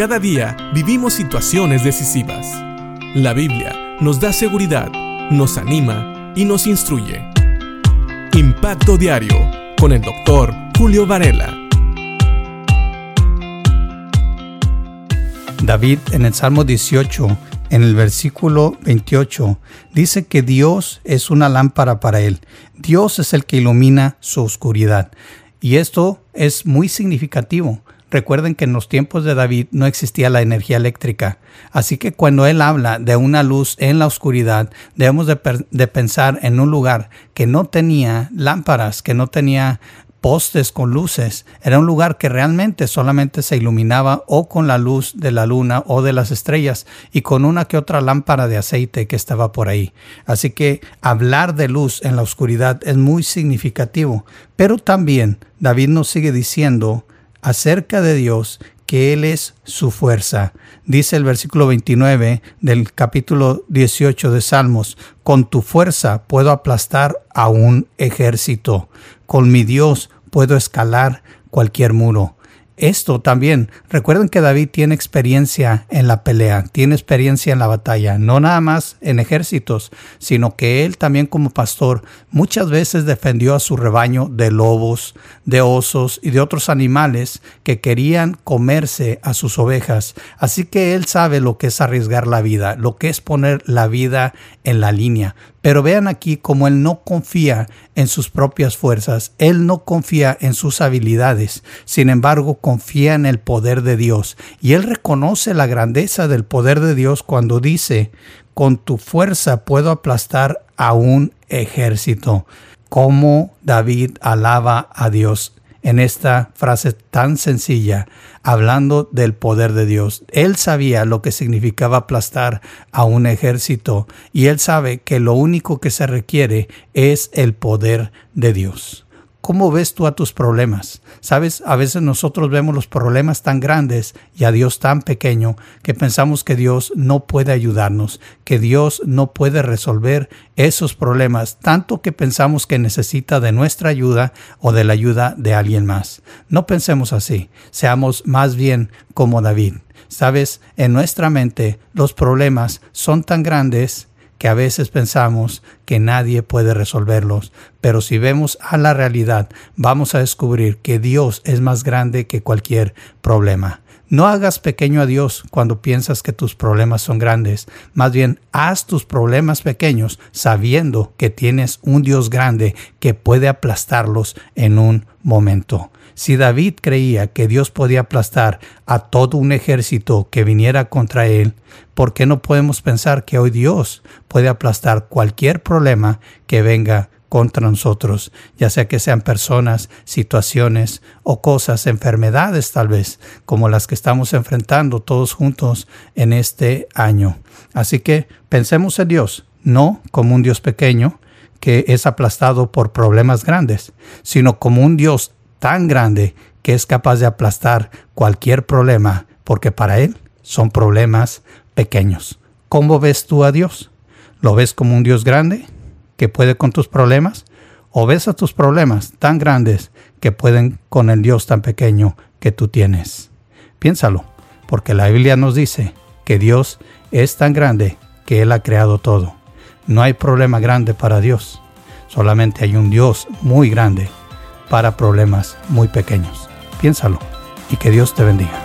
Cada día vivimos situaciones decisivas. La Biblia nos da seguridad, nos anima y nos instruye. Impacto Diario con el doctor Julio Varela. David en el Salmo 18, en el versículo 28, dice que Dios es una lámpara para él. Dios es el que ilumina su oscuridad. Y esto es muy significativo. Recuerden que en los tiempos de David no existía la energía eléctrica, así que cuando él habla de una luz en la oscuridad, debemos de, pensar en un lugar que no tenía lámparas, que no tenía postes con luces. Era un lugar que realmente solamente se iluminaba o con la luz de la luna o de las estrellas y con una que otra lámpara de aceite que estaba por ahí. Así que hablar de luz en la oscuridad es muy significativo. Pero también David nos sigue diciendo acerca de Dios que Él es su fuerza. Dice el versículo 29 del capítulo 18 de Salmos, con tu fuerza puedo aplastar a un ejército, con mi Dios puedo escalar cualquier muro. Esto también, recuerden que David tiene experiencia en la pelea, tiene experiencia en la batalla, no nada más en ejércitos, sino que él también como pastor muchas veces defendió a su rebaño de lobos, de osos y de otros animales que querían comerse a sus ovejas. Así que él sabe lo que es arriesgar la vida, lo que es poner la vida en la línea. Pero vean aquí como él no confía en sus propias fuerzas, él no confía en sus habilidades, sin embargo confía en el poder de Dios. Y él reconoce la grandeza del poder de Dios cuando dice, con tu fuerza puedo aplastar a un ejército. Como David alaba a Dios en esta frase tan sencilla, hablando del poder de Dios. Él sabía lo que significaba aplastar a un ejército y él sabe que lo único que se requiere es el poder de Dios. ¿Cómo ves tú a tus problemas? Sabes, a veces nosotros vemos los problemas tan grandes y a Dios tan pequeño que pensamos que Dios no puede ayudarnos, que Dios no puede resolver esos problemas, tanto que pensamos que necesita de nuestra ayuda o de la ayuda de alguien más. No pensemos así, seamos más bien como David. Sabes, en nuestra mente los problemas son tan grandes que a veces pensamos que nadie puede resolverlos, pero si vemos a la realidad, vamos a descubrir que Dios es más grande que cualquier problema. No hagas pequeño a Dios cuando piensas que tus problemas son grandes. Más bien, haz tus problemas pequeños sabiendo que tienes un Dios grande que puede aplastarlos en un momento. Si David creía que Dios podía aplastar a todo un ejército que viniera contra él, ¿por qué no podemos pensar que hoy Dios puede aplastar cualquier problema que venga contra nosotros, ya sea que sean personas, situaciones o cosas, enfermedades tal vez, como las que estamos enfrentando todos juntos en este año. Así que pensemos en Dios, no como un Dios pequeño que es aplastado por problemas grandes, sino como un Dios tan grande que es capaz de aplastar cualquier problema, porque para Él son problemas pequeños. ¿Cómo ves tú a Dios? ¿Lo ves como un Dios grande? que puede con tus problemas? ¿O ves a tus problemas tan grandes que pueden con el Dios tan pequeño que tú tienes? Piénsalo, porque la Biblia nos dice que Dios es tan grande que Él ha creado todo. No hay problema grande para Dios, solamente hay un Dios muy grande para problemas muy pequeños. Piénsalo y que Dios te bendiga.